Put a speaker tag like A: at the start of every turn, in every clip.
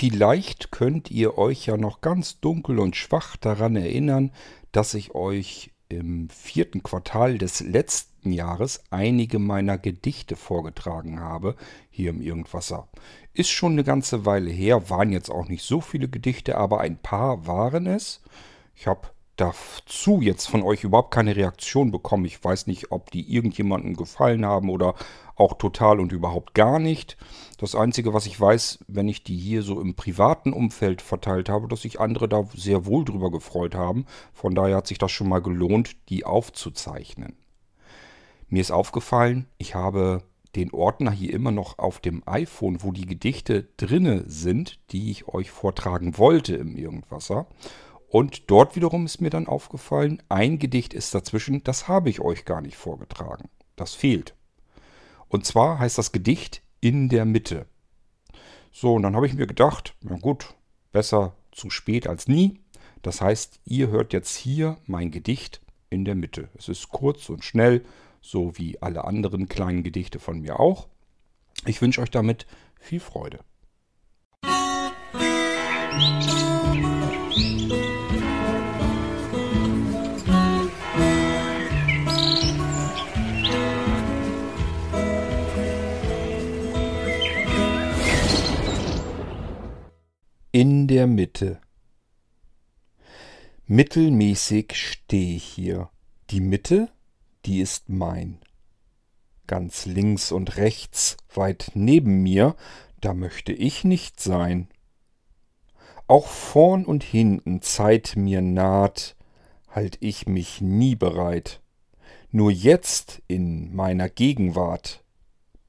A: Vielleicht könnt ihr euch ja noch ganz dunkel und schwach daran erinnern, dass ich euch im vierten Quartal des letzten Jahres einige meiner Gedichte vorgetragen habe, hier im Irgendwasser. Ist schon eine ganze Weile her, waren jetzt auch nicht so viele Gedichte, aber ein paar waren es. Ich habe dazu jetzt von euch überhaupt keine Reaktion bekommen. Ich weiß nicht, ob die irgendjemandem gefallen haben oder auch total und überhaupt gar nicht. Das Einzige, was ich weiß, wenn ich die hier so im privaten Umfeld verteilt habe, dass sich andere da sehr wohl drüber gefreut haben. Von daher hat sich das schon mal gelohnt, die aufzuzeichnen. Mir ist aufgefallen, ich habe den Ordner hier immer noch auf dem iPhone, wo die Gedichte drinne sind, die ich euch vortragen wollte im Irgendwasser. Und dort wiederum ist mir dann aufgefallen, ein Gedicht ist dazwischen, das habe ich euch gar nicht vorgetragen. Das fehlt. Und zwar heißt das Gedicht in der Mitte. So, und dann habe ich mir gedacht, na gut, besser zu spät als nie. Das heißt, ihr hört jetzt hier mein Gedicht in der Mitte. Es ist kurz und schnell, so wie alle anderen kleinen Gedichte von mir auch. Ich wünsche euch damit viel Freude. Musik in der Mitte. Mittelmäßig stehe ich hier. Die Mitte, die ist mein. Ganz links und rechts, weit neben mir, da möchte ich nicht sein. Auch vorn und hinten Zeit mir naht, halt ich mich nie bereit. Nur jetzt in meiner Gegenwart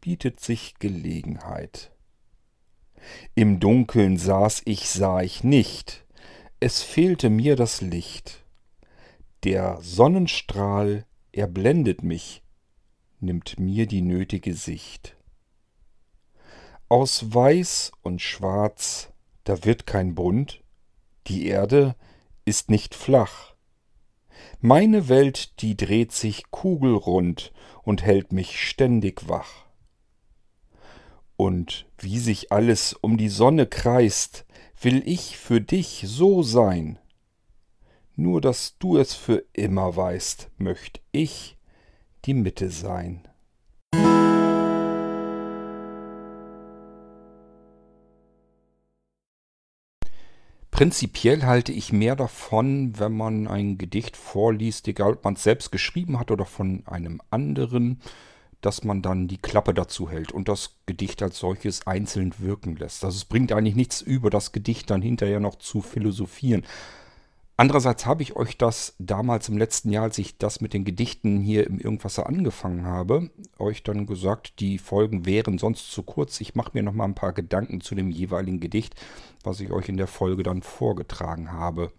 A: bietet sich Gelegenheit. Im Dunkeln saß ich, sah ich nicht, es fehlte mir das Licht. Der Sonnenstrahl, er blendet mich, nimmt mir die nötige Sicht. Aus Weiß und Schwarz, da wird kein Bunt, die Erde ist nicht flach. Meine Welt, die dreht sich kugelrund und hält mich ständig wach und wie sich alles um die Sonne kreist, will ich für dich so sein. Nur dass du es für immer weißt, möcht ich die Mitte sein. Prinzipiell halte ich mehr davon, wenn man ein Gedicht vorliest, egal ob man es selbst geschrieben hat oder von einem anderen, dass man dann die Klappe dazu hält und das Gedicht als solches einzeln wirken lässt. Also es bringt eigentlich nichts über das Gedicht dann hinterher noch zu philosophieren. Andererseits habe ich euch das damals im letzten Jahr, als ich das mit den Gedichten hier im Irgendwasser angefangen habe, euch dann gesagt, die Folgen wären sonst zu kurz. Ich mache mir noch mal ein paar Gedanken zu dem jeweiligen Gedicht, was ich euch in der Folge dann vorgetragen habe.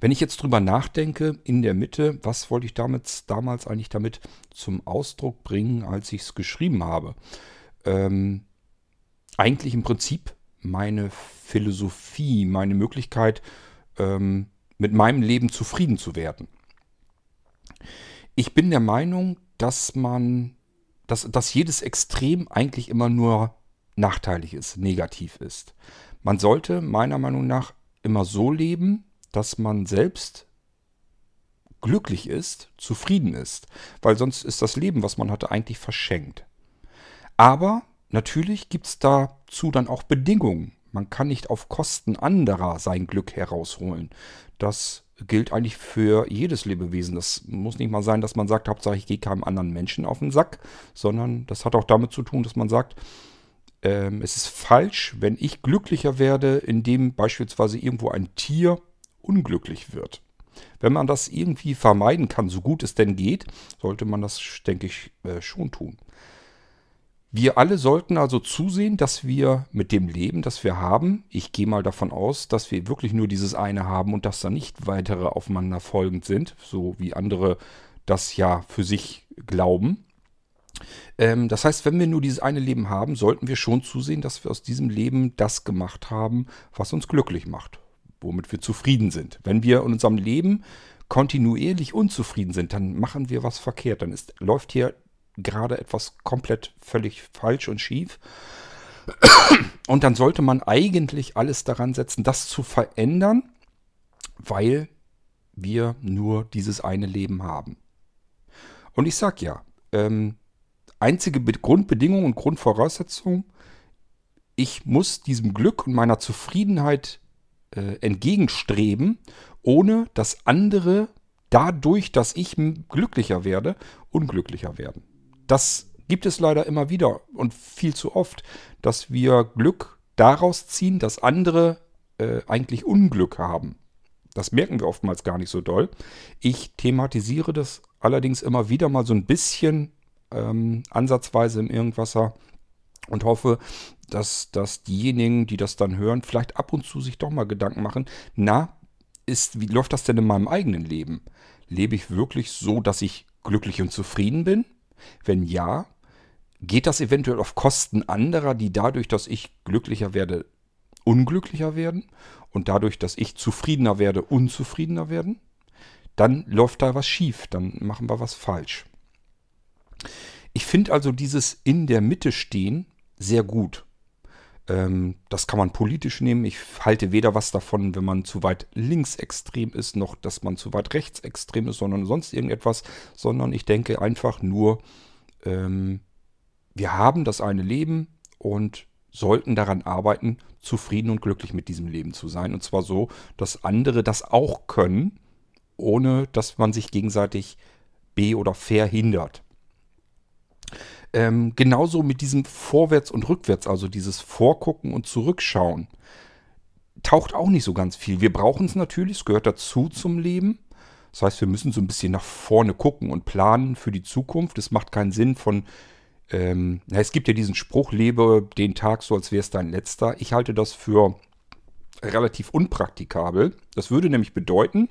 A: Wenn ich jetzt drüber nachdenke, in der Mitte, was wollte ich damit, damals eigentlich damit zum Ausdruck bringen, als ich es geschrieben habe? Ähm, eigentlich im Prinzip meine Philosophie, meine Möglichkeit, ähm, mit meinem Leben zufrieden zu werden. Ich bin der Meinung, dass man, dass, dass jedes Extrem eigentlich immer nur nachteilig ist, negativ ist. Man sollte meiner Meinung nach immer so leben, dass man selbst glücklich ist, zufrieden ist, weil sonst ist das Leben, was man hatte, eigentlich verschenkt. Aber natürlich gibt es dazu dann auch Bedingungen. Man kann nicht auf Kosten anderer sein Glück herausholen. Das gilt eigentlich für jedes Lebewesen. Das muss nicht mal sein, dass man sagt, Hauptsache ich gehe keinem anderen Menschen auf den Sack, sondern das hat auch damit zu tun, dass man sagt, ähm, es ist falsch, wenn ich glücklicher werde, indem beispielsweise irgendwo ein Tier unglücklich wird. Wenn man das irgendwie vermeiden kann, so gut es denn geht, sollte man das, denke ich, äh, schon tun. Wir alle sollten also zusehen, dass wir mit dem Leben, das wir haben, ich gehe mal davon aus, dass wir wirklich nur dieses eine haben und dass da nicht weitere aufeinander folgend sind, so wie andere das ja für sich glauben. Ähm, das heißt, wenn wir nur dieses eine Leben haben, sollten wir schon zusehen, dass wir aus diesem Leben das gemacht haben, was uns glücklich macht womit wir zufrieden sind. Wenn wir in unserem Leben kontinuierlich unzufrieden sind, dann machen wir was verkehrt. Dann ist, läuft hier gerade etwas komplett völlig falsch und schief. Und dann sollte man eigentlich alles daran setzen, das zu verändern, weil wir nur dieses eine Leben haben. Und ich sag ja, ähm, einzige Be Grundbedingung und Grundvoraussetzung, ich muss diesem Glück und meiner Zufriedenheit äh, entgegenstreben, ohne dass andere dadurch, dass ich glücklicher werde, unglücklicher werden. Das gibt es leider immer wieder und viel zu oft, dass wir Glück daraus ziehen, dass andere äh, eigentlich Unglück haben. Das merken wir oftmals gar nicht so doll. Ich thematisiere das allerdings immer wieder mal so ein bisschen ähm, ansatzweise im Irgendwasser und hoffe, dass, dass diejenigen, die das dann hören, vielleicht ab und zu sich doch mal Gedanken machen, na, ist, wie läuft das denn in meinem eigenen Leben? Lebe ich wirklich so, dass ich glücklich und zufrieden bin? Wenn ja, geht das eventuell auf Kosten anderer, die dadurch, dass ich glücklicher werde, unglücklicher werden und dadurch, dass ich zufriedener werde, unzufriedener werden? Dann läuft da was schief, dann machen wir was falsch. Ich finde also dieses in der Mitte stehen sehr gut. Ähm, das kann man politisch nehmen. Ich halte weder was davon, wenn man zu weit linksextrem ist, noch dass man zu weit rechtsextrem ist, sondern sonst irgendetwas, sondern ich denke einfach nur, ähm, wir haben das eine Leben und sollten daran arbeiten, zufrieden und glücklich mit diesem Leben zu sein. Und zwar so, dass andere das auch können, ohne dass man sich gegenseitig be- oder verhindert. Ähm, genauso mit diesem Vorwärts und Rückwärts, also dieses Vorgucken und Zurückschauen, taucht auch nicht so ganz viel. Wir brauchen es natürlich, es gehört dazu zum Leben. Das heißt, wir müssen so ein bisschen nach vorne gucken und planen für die Zukunft. Es macht keinen Sinn von, ähm, na, es gibt ja diesen Spruch, lebe den Tag so, als wäre es dein letzter. Ich halte das für relativ unpraktikabel. Das würde nämlich bedeuten,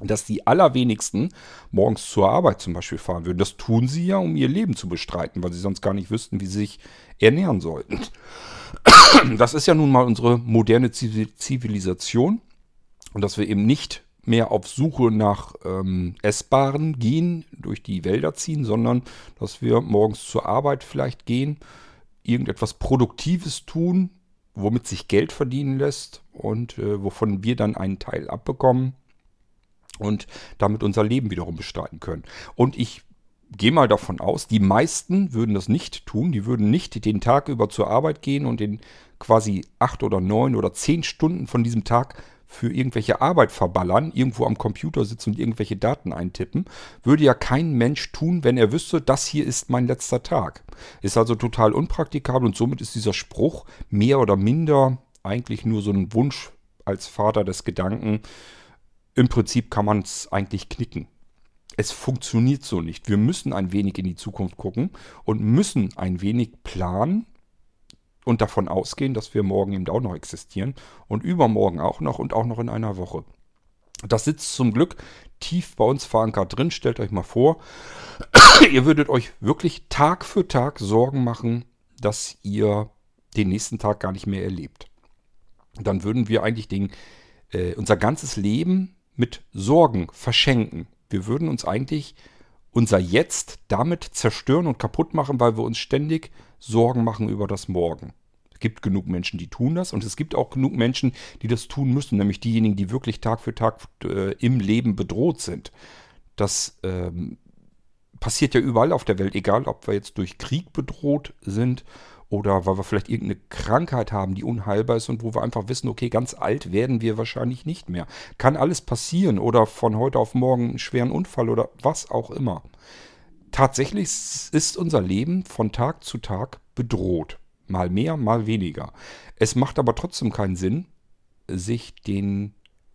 A: dass die allerwenigsten morgens zur Arbeit zum Beispiel fahren würden. Das tun sie ja, um ihr Leben zu bestreiten, weil sie sonst gar nicht wüssten, wie sie sich ernähren sollten. Das ist ja nun mal unsere moderne Zivilisation und dass wir eben nicht mehr auf Suche nach ähm, Essbaren gehen, durch die Wälder ziehen, sondern dass wir morgens zur Arbeit vielleicht gehen, irgendetwas Produktives tun, womit sich Geld verdienen lässt und äh, wovon wir dann einen Teil abbekommen und damit unser Leben wiederum bestreiten können. Und ich gehe mal davon aus, die meisten würden das nicht tun. Die würden nicht den Tag über zur Arbeit gehen und den quasi acht oder neun oder zehn Stunden von diesem Tag für irgendwelche Arbeit verballern, irgendwo am Computer sitzen und irgendwelche Daten eintippen, würde ja kein Mensch tun, wenn er wüsste, das hier ist mein letzter Tag. Ist also total unpraktikabel und somit ist dieser Spruch mehr oder minder eigentlich nur so ein Wunsch als Vater des Gedanken, im Prinzip kann man es eigentlich knicken. Es funktioniert so nicht. Wir müssen ein wenig in die Zukunft gucken und müssen ein wenig planen und davon ausgehen, dass wir morgen eben auch noch existieren und übermorgen auch noch und auch noch in einer Woche. Das sitzt zum Glück tief bei uns verankert drin. Stellt euch mal vor, ihr würdet euch wirklich Tag für Tag Sorgen machen, dass ihr den nächsten Tag gar nicht mehr erlebt. Dann würden wir eigentlich den, äh, unser ganzes Leben mit Sorgen verschenken. Wir würden uns eigentlich unser Jetzt damit zerstören und kaputt machen, weil wir uns ständig Sorgen machen über das Morgen. Es gibt genug Menschen, die tun das und es gibt auch genug Menschen, die das tun müssen, nämlich diejenigen, die wirklich Tag für Tag äh, im Leben bedroht sind. Das ähm, passiert ja überall auf der Welt, egal ob wir jetzt durch Krieg bedroht sind oder weil wir vielleicht irgendeine Krankheit haben, die unheilbar ist und wo wir einfach wissen, okay, ganz alt werden wir wahrscheinlich nicht mehr. Kann alles passieren oder von heute auf morgen einen schweren Unfall oder was auch immer. Tatsächlich ist unser Leben von Tag zu Tag bedroht. Mal mehr, mal weniger. Es macht aber trotzdem keinen Sinn, sich den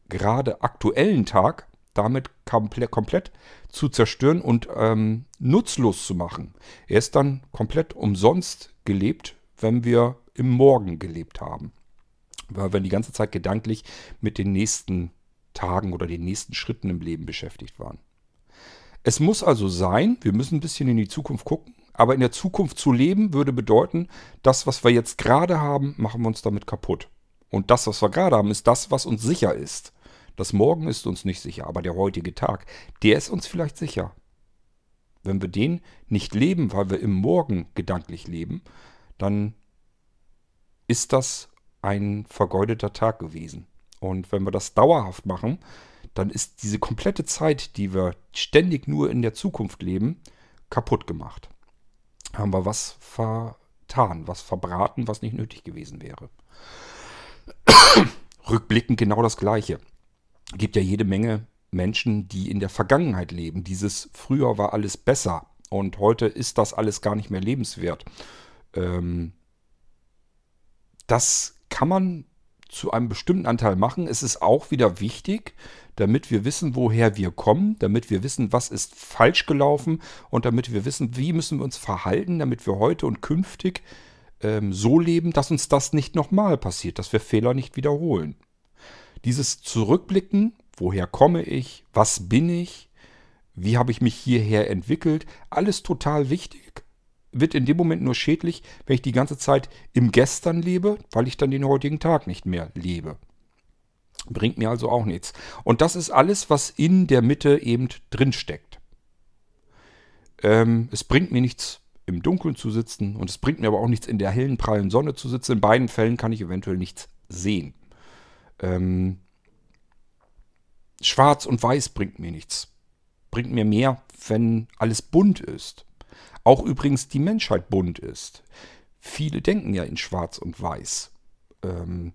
A: gerade aktuellen Tag damit komplett, komplett zu zerstören und ähm, nutzlos zu machen. Er ist dann komplett umsonst gelebt, wenn wir im Morgen gelebt haben. Weil wir die ganze Zeit gedanklich mit den nächsten Tagen oder den nächsten Schritten im Leben beschäftigt waren. Es muss also sein, wir müssen ein bisschen in die Zukunft gucken, aber in der Zukunft zu leben würde bedeuten, das, was wir jetzt gerade haben, machen wir uns damit kaputt. Und das, was wir gerade haben, ist das, was uns sicher ist. Das Morgen ist uns nicht sicher, aber der heutige Tag, der ist uns vielleicht sicher. Wenn wir den nicht leben, weil wir im Morgen gedanklich leben, dann ist das ein vergeudeter Tag gewesen. Und wenn wir das dauerhaft machen, dann ist diese komplette Zeit, die wir ständig nur in der Zukunft leben, kaputt gemacht. Haben wir was vertan, was verbraten, was nicht nötig gewesen wäre. Rückblickend genau das Gleiche. Gibt ja jede Menge Menschen, die in der Vergangenheit leben. Dieses früher war alles besser und heute ist das alles gar nicht mehr lebenswert. Ähm, das kann man zu einem bestimmten Anteil machen. Es ist auch wieder wichtig, damit wir wissen, woher wir kommen, damit wir wissen, was ist falsch gelaufen und damit wir wissen, wie müssen wir uns verhalten, damit wir heute und künftig ähm, so leben, dass uns das nicht nochmal passiert, dass wir Fehler nicht wiederholen. Dieses Zurückblicken, woher komme ich, was bin ich, wie habe ich mich hierher entwickelt, alles total wichtig wird in dem Moment nur schädlich, wenn ich die ganze Zeit im Gestern lebe, weil ich dann den heutigen Tag nicht mehr lebe. Bringt mir also auch nichts. Und das ist alles, was in der Mitte eben drin steckt. Ähm, es bringt mir nichts, im Dunkeln zu sitzen und es bringt mir aber auch nichts, in der hellen, prallen Sonne zu sitzen. In beiden Fällen kann ich eventuell nichts sehen. Ähm, Schwarz und Weiß bringt mir nichts. Bringt mir mehr, wenn alles bunt ist. Auch übrigens die Menschheit bunt ist. Viele denken ja in Schwarz und Weiß. Ähm,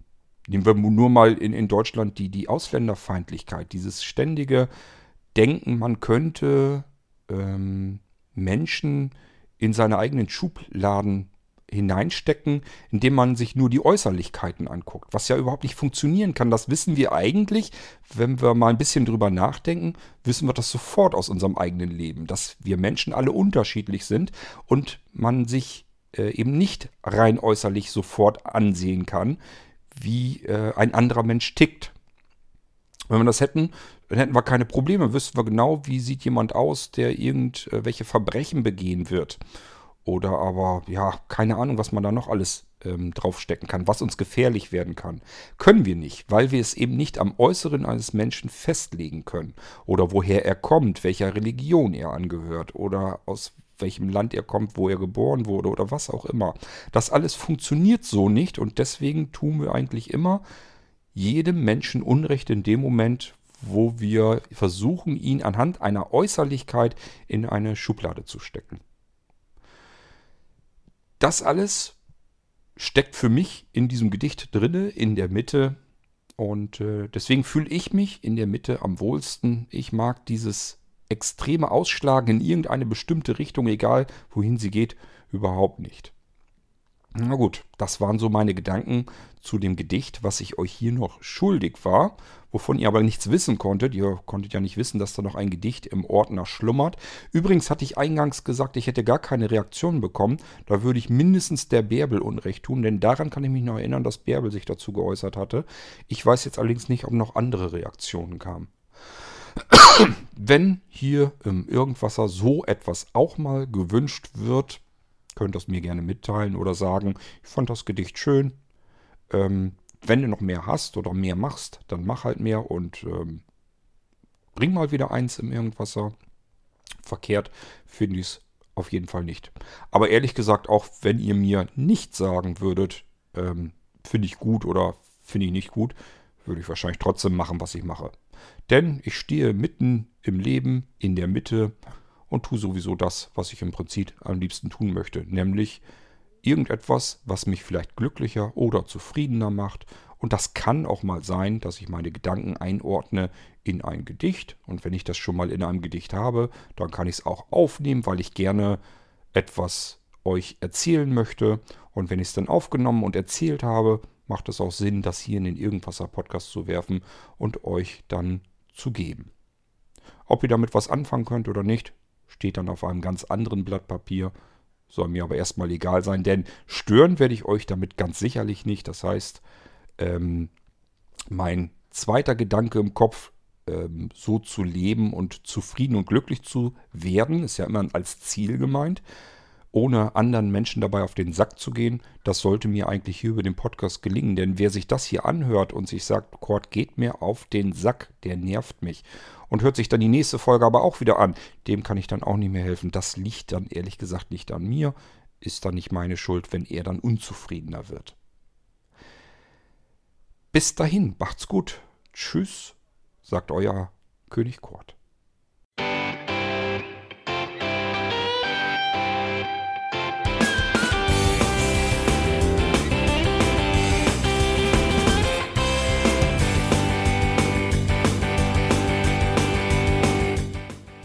A: nehmen wir nur mal in, in Deutschland die, die Ausländerfeindlichkeit, dieses ständige Denken, man könnte ähm, Menschen in seine eigenen Schubladen hineinstecken, indem man sich nur die Äußerlichkeiten anguckt. Was ja überhaupt nicht funktionieren kann, das wissen wir eigentlich. Wenn wir mal ein bisschen drüber nachdenken, wissen wir das sofort aus unserem eigenen Leben, dass wir Menschen alle unterschiedlich sind und man sich äh, eben nicht rein äußerlich sofort ansehen kann, wie äh, ein anderer Mensch tickt. Wenn wir das hätten, dann hätten wir keine Probleme. Wüssten wir genau, wie sieht jemand aus, der irgendwelche Verbrechen begehen wird. Oder aber, ja, keine Ahnung, was man da noch alles ähm, draufstecken kann, was uns gefährlich werden kann. Können wir nicht, weil wir es eben nicht am Äußeren eines Menschen festlegen können. Oder woher er kommt, welcher Religion er angehört oder aus welchem Land er kommt, wo er geboren wurde oder was auch immer. Das alles funktioniert so nicht und deswegen tun wir eigentlich immer jedem Menschen Unrecht in dem Moment, wo wir versuchen, ihn anhand einer Äußerlichkeit in eine Schublade zu stecken das alles steckt für mich in diesem Gedicht drinne, in der Mitte. Und äh, deswegen fühle ich mich in der Mitte am wohlsten. Ich mag dieses extreme Ausschlagen in irgendeine bestimmte Richtung, egal wohin sie geht, überhaupt nicht. Na gut, das waren so meine Gedanken zu dem Gedicht, was ich euch hier noch schuldig war, wovon ihr aber nichts wissen konntet. Ihr konntet ja nicht wissen, dass da noch ein Gedicht im Ordner schlummert. Übrigens hatte ich eingangs gesagt, ich hätte gar keine Reaktion bekommen. Da würde ich mindestens der Bärbel Unrecht tun, denn daran kann ich mich noch erinnern, dass Bärbel sich dazu geäußert hatte. Ich weiß jetzt allerdings nicht, ob noch andere Reaktionen kamen. Wenn hier im Irgendwasser so etwas auch mal gewünscht wird, könnt das mir gerne mitteilen oder sagen, ich fand das Gedicht schön. Ähm, wenn du noch mehr hast oder mehr machst, dann mach halt mehr und ähm, bring mal wieder eins im Irgendwasser. Verkehrt finde ich es auf jeden Fall nicht. Aber ehrlich gesagt, auch wenn ihr mir nicht sagen würdet, ähm, finde ich gut oder finde ich nicht gut, würde ich wahrscheinlich trotzdem machen, was ich mache. Denn ich stehe mitten im Leben, in der Mitte und tue sowieso das, was ich im Prinzip am liebsten tun möchte, nämlich irgendetwas, was mich vielleicht glücklicher oder zufriedener macht. Und das kann auch mal sein, dass ich meine Gedanken einordne in ein Gedicht. Und wenn ich das schon mal in einem Gedicht habe, dann kann ich es auch aufnehmen, weil ich gerne etwas euch erzählen möchte. Und wenn ich es dann aufgenommen und erzählt habe, macht es auch Sinn, das hier in den Irgendwasser Podcast zu werfen und euch dann zu geben. Ob ihr damit was anfangen könnt oder nicht, steht dann auf einem ganz anderen Blatt Papier. Soll mir aber erstmal egal sein, denn stören werde ich euch damit ganz sicherlich nicht. Das heißt, ähm, mein zweiter Gedanke im Kopf, ähm, so zu leben und zufrieden und glücklich zu werden, ist ja immer als Ziel gemeint, ohne anderen Menschen dabei auf den Sack zu gehen, das sollte mir eigentlich hier über den Podcast gelingen. Denn wer sich das hier anhört und sich sagt, Kurt geht mir auf den Sack, der nervt mich und hört sich dann die nächste Folge aber auch wieder an. Dem kann ich dann auch nicht mehr helfen. Das liegt dann ehrlich gesagt nicht an mir, ist dann nicht meine Schuld, wenn er dann unzufriedener wird. Bis dahin, macht's gut. Tschüss, sagt euer König Kurt.